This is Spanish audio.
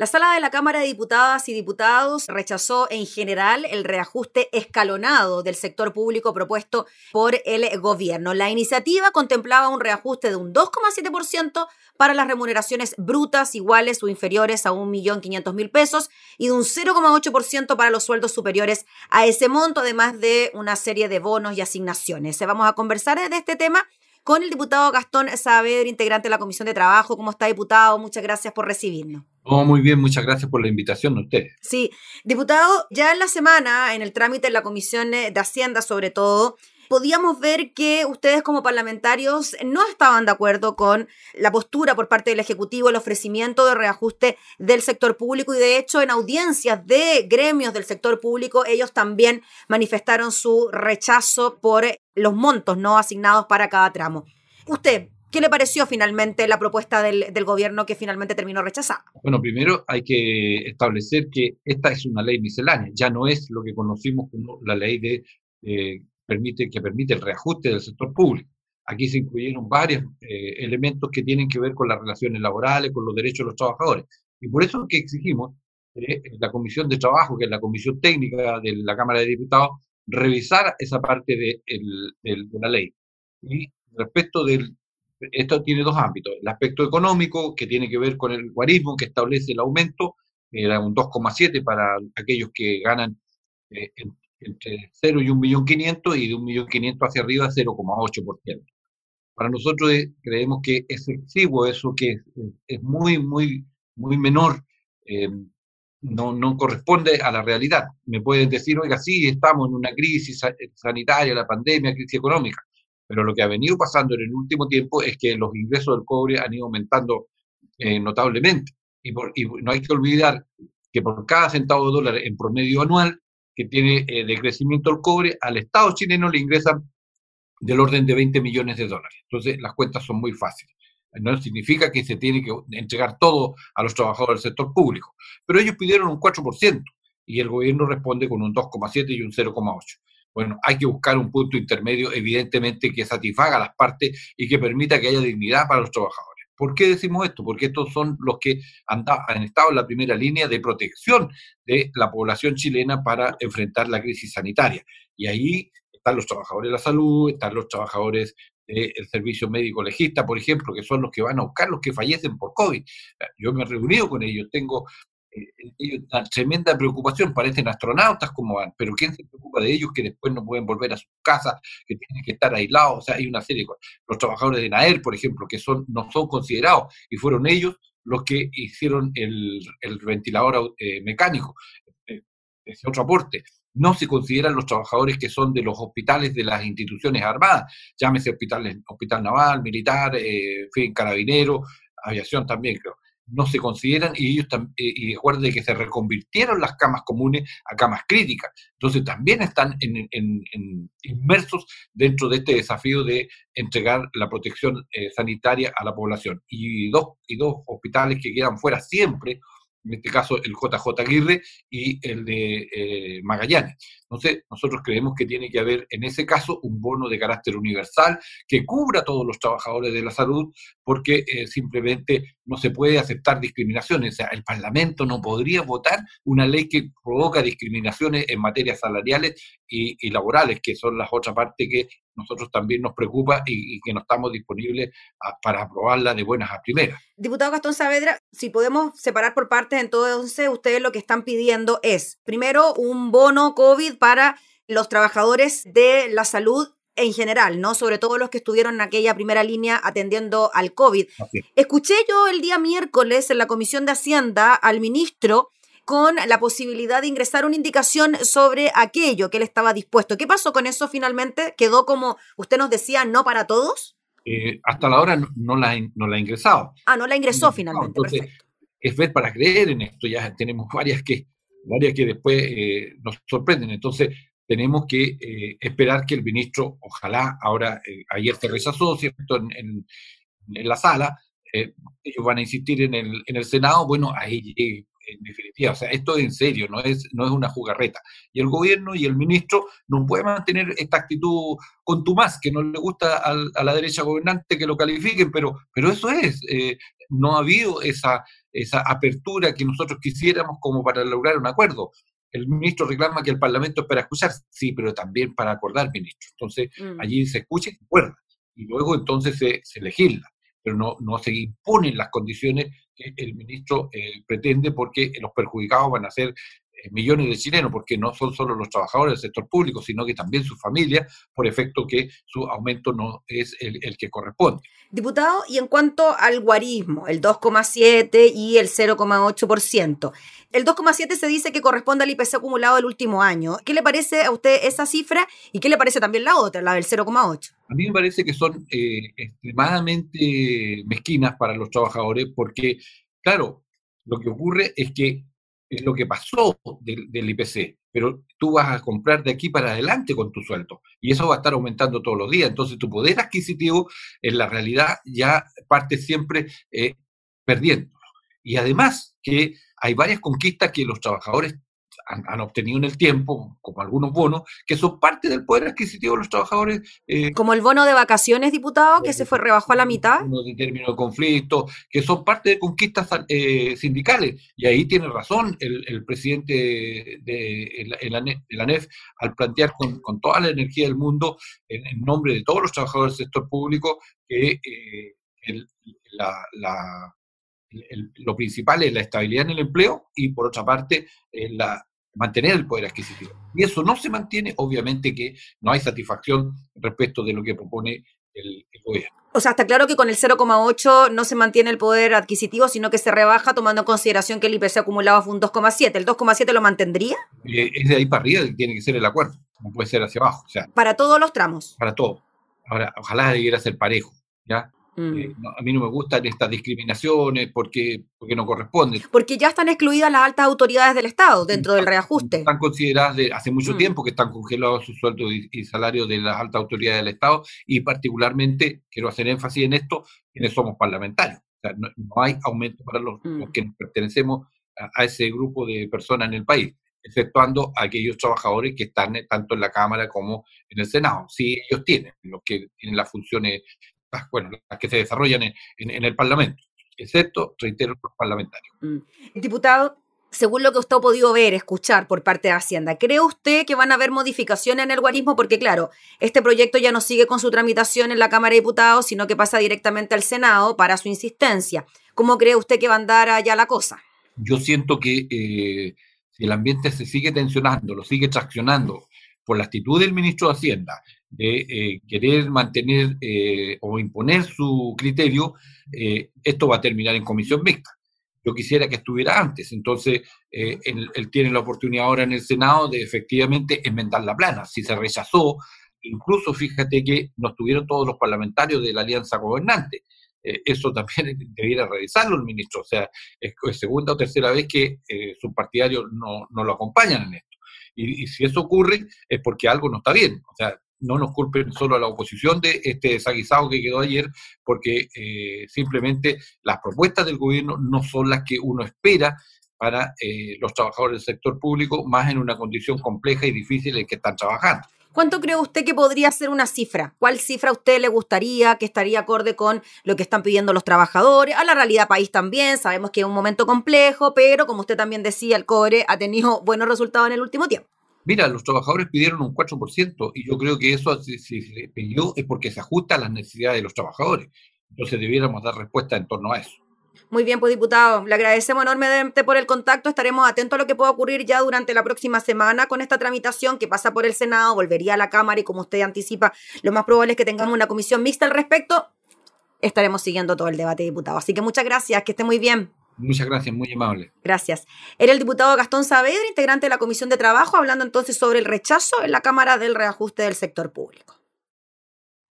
La sala de la Cámara de Diputadas y Diputados rechazó en general el reajuste escalonado del sector público propuesto por el gobierno. La iniciativa contemplaba un reajuste de un 2,7% para las remuneraciones brutas iguales o inferiores a 1.500.000 pesos y de un 0,8% para los sueldos superiores a ese monto, además de una serie de bonos y asignaciones. Vamos a conversar de este tema con el diputado Gastón Saavedra, integrante de la Comisión de Trabajo. ¿Cómo está, diputado? Muchas gracias por recibirnos. Oh, muy bien, muchas gracias por la invitación a ustedes. Sí, diputado, ya en la semana, en el trámite en la Comisión de Hacienda sobre todo, podíamos ver que ustedes como parlamentarios no estaban de acuerdo con la postura por parte del Ejecutivo, el ofrecimiento de reajuste del sector público y de hecho en audiencias de gremios del sector público ellos también manifestaron su rechazo por los montos no asignados para cada tramo. Usted, ¿Qué le pareció finalmente la propuesta del, gobierno que finalmente terminó rechazada? Bueno, primero hay que establecer que esta es una ley miscelánea, ya no es lo que conocimos como la ley de eh, permite, que permite el reajuste del sector público. Aquí se incluyeron varios eh, elementos que tienen que ver con las relaciones laborales, con los derechos de los trabajadores. Y por eso es que exigimos eh, la Comisión de Trabajo, que es la Comisión Técnica de la Cámara de Diputados, revisar esa parte de, la ley. Y respecto del, esto tiene dos ámbitos. El aspecto económico, que tiene que ver con el guarismo, que establece el aumento, era un 2,7 para aquellos que ganan eh, entre 0 y 1.500.000 y de 1.500.000 hacia arriba 0,8%. Para nosotros eh, creemos que es excesivo eso, que es, muy, muy, muy menor, eh, no, no corresponde a la realidad. Me pueden decir, oiga, sí, estamos en una crisis sanitaria, la pandemia, crisis económica, pero lo que ha venido pasando en el último tiempo es que los ingresos del cobre han ido aumentando eh, notablemente. Y, y no hay que olvidar que por cada centavo de dólar en promedio anual, que tiene eh, de crecimiento el cobre, al Estado chileno le ingresan del orden de 20 millones de dólares. Entonces, las cuentas son muy fáciles. No significa que se tiene que entregar todo a los trabajadores del sector público, pero ellos pidieron un 4% y el gobierno responde con un 2,7 y un 0,8. Bueno, hay que buscar un punto intermedio, evidentemente, que satisfaga las partes y que permita que haya dignidad para los trabajadores. ¿Por qué decimos esto? Porque estos son los que han, estado en la primera línea de protección de la población chilena para enfrentar la crisis sanitaria. Y ahí están los trabajadores de la salud, están los trabajadores del servicio médico legista, por ejemplo, que son los que van a buscar los que fallecen por COVID. Yo me he reunido con ellos, tengo tremenda preocupación, parecen astronautas como van, pero ¿quién se preocupa de ellos que después no pueden volver a sus casas, que tienen que estar aislados? O sea, hay una serie de cosas. Los trabajadores de NAER, por ejemplo, que son, no son considerados y fueron ellos los que hicieron el, el ventilador eh, mecánico, eh, ese otro aporte. No se consideran los trabajadores que son de los hospitales de las instituciones armadas, llámese hospitales, hospital naval, militar, eh, fin, carabinero, aviación también, creo no se consideran y ellos eh, y recuerden que se reconvirtieron las camas comunes a camas críticas. Entonces también están inmersos dentro de este desafío de entregar la protección eh, sanitaria a la población. Y dos, y dos hospitales que quedan fuera siempre en este caso el JJ Aguirre y el de eh, Magallanes. Entonces, nosotros creemos que tiene que haber en ese caso un bono de carácter universal que cubra a todos los trabajadores de la salud, porque eh, simplemente no se puede aceptar discriminaciones. O sea, el Parlamento no podría votar una ley que provoca discriminaciones en materias salariales y, laborales, que son las otras partes que nosotros también nos preocupa y, que no estamos disponibles para aprobarla de buenas a primeras. Diputado Gastón Saavedra, si podemos separar por partes, entonces ustedes lo que están pidiendo es, primero, un bono COVID para los trabajadores de la salud en general, ¿no? Sobre todo los que estuvieron en aquella primera línea atendiendo al COVID. Escuché yo el día miércoles en la Comisión de Hacienda al ministro con la posibilidad de ingresar una indicación sobre aquello que él estaba dispuesto. ¿Qué pasó con eso finalmente? ¿Quedó como usted nos decía, no para todos? Eh, hasta la hora no, la, no la ha ingresado. Ah, no la ingresó finalmente. entonces, es ver para creer en esto. Ya tenemos varias que, varias que después eh, nos sorprenden. Entonces, tenemos que eh, esperar que el ministro, ojalá, ahora, ayer se rechazó, ¿cierto?, en, en, la sala, ellos van a insistir en el, en el Senado, bueno, ahí en definitiva. O sea, esto es en serio, no es, no es una jugarreta. Y el gobierno y el ministro no pueden mantener esta actitud contumaz, que no le gusta a la derecha gobernante que lo califiquen, pero, pero eso es. Eh, no ha habido esa, esa apertura que nosotros quisiéramos como para lograr un acuerdo. El ministro reclama que el Parlamento es para escuchar, sí, pero también para acordar, ministro. Entonces, mm. allí se escucha y se acuerda. Y luego entonces se, se legisla pero no, no se imponen las condiciones que el ministro eh, pretende porque los perjudicados van a ser millones de chilenos, porque no son solo los trabajadores del sector público, sino que también sus familias, por efecto que su aumento no es el, el que corresponde. Diputado, y en cuanto al guarismo, el 2,7 y el 0,8%, el 2,7 se dice que corresponde al IPC acumulado del último año. ¿Qué le parece a usted esa cifra y qué le parece también la otra, la del 0,8? A mí me parece que son eh, extremadamente mezquinas para los trabajadores porque, claro, lo que ocurre es que es lo que pasó del, IPC, pero tú vas a comprar de aquí para adelante con tu sueldo y eso va a estar aumentando todos los días. Entonces tu poder adquisitivo en la realidad ya parte siempre eh, perdiendo. Y además que hay varias conquistas que los trabajadores han, obtenido en el tiempo, como algunos bonos, que son parte del poder adquisitivo de los trabajadores. Eh, como el bono de vacaciones, diputado, que se fue rebajó a la mitad. de término de conflicto, que son parte de conquistas eh, sindicales. Y ahí tiene razón el, presidente de, la, NEF al plantear con, toda la energía del mundo, en, nombre de todos los trabajadores del sector público, que eh, la lo principal es la estabilidad en el empleo y por otra parte la, mantener el poder adquisitivo. Y eso no se mantiene, obviamente que no hay satisfacción respecto de lo que propone el, gobierno. O sea, está claro que con el 0,8 no se mantiene el poder adquisitivo, sino que se rebaja tomando en consideración que el IPC acumulado fue un 2,7. ¿El 2,7 lo mantendría? Eh, es de ahí para arriba que tiene que ser el acuerdo, no puede ser hacia abajo. O sea, para todos los tramos. Para todo. Ahora, ojalá debiera ser parejo, ¿ya? Eh, mm. a mí no me gustan estas discriminaciones porque, porque no corresponden. Porque ya están excluidas las altas autoridades del Estado dentro del reajuste. Están consideradas de hace mucho mm. tiempo que están congelados sus sueldos y, salarios de las altas autoridades del Estado y particularmente, quiero hacer énfasis en esto, quienes somos parlamentarios. O sea, no, hay aumento para los, mm. que pertenecemos a, ese grupo de personas en el país exceptuando a aquellos trabajadores que están tanto en la Cámara como en el Senado. Sí, ellos tienen, los que tienen las funciones bueno, las que se desarrollan en, el Parlamento, excepto, reitero, los parlamentarios. Mm. Diputado, según lo que usted ha podido ver, escuchar por parte de Hacienda, ¿cree usted que van a haber modificaciones en el guarismo? Porque claro, este proyecto ya no sigue con su tramitación en la Cámara de Diputados, sino que pasa directamente al Senado para su insistencia. ¿Cómo cree usted que va a andar allá la cosa? Yo siento que eh, si el ambiente se sigue tensionando, lo sigue traccionando por la actitud del ministro de Hacienda, de eh, querer mantener eh, o imponer su criterio, eh, esto va a terminar en comisión mixta. Yo quisiera que estuviera antes, entonces él, tiene la oportunidad ahora en el Senado de efectivamente enmendar la plana. Si se rechazó, incluso fíjate que no estuvieron todos los parlamentarios de la alianza gobernante. eso también debiera revisarlo el ministro. O sea, es, segunda o tercera vez que sus partidarios no, no, lo acompañan en esto. Y, y, si eso ocurre es porque algo no está bien. O sea, no nos culpen solo a la oposición de este desaguisado que quedó ayer, porque eh, simplemente las propuestas del gobierno no son las que uno espera para eh, los trabajadores del sector público, más en una condición compleja y difícil en que están trabajando. ¿Cuánto cree usted que podría ser una cifra? ¿Cuál cifra a usted le gustaría que estaría acorde con lo que están pidiendo los trabajadores? A la realidad país también, sabemos que es un momento complejo, pero como usted también decía, el cobre ha tenido buenos resultados en el último tiempo. Mira, los trabajadores pidieron un 4% y yo creo que eso si, se pidió es porque se ajusta a las necesidades de los trabajadores. Entonces debiéramos dar respuesta en torno a eso. Muy bien, pues diputado, le agradecemos enormemente por el contacto. Estaremos atentos a lo que pueda ocurrir ya durante la próxima semana con esta tramitación que pasa por el Senado, volvería a la Cámara y como usted anticipa, lo más probable es que tengamos una comisión mixta al respecto. Estaremos siguiendo todo el debate, diputado. Así que muchas gracias, que esté muy bien. Muchas gracias, muy amable. Gracias. Era el diputado Gastón Saavedra, integrante de la Comisión de Trabajo, hablando entonces sobre el rechazo en la Cámara del reajuste del sector público.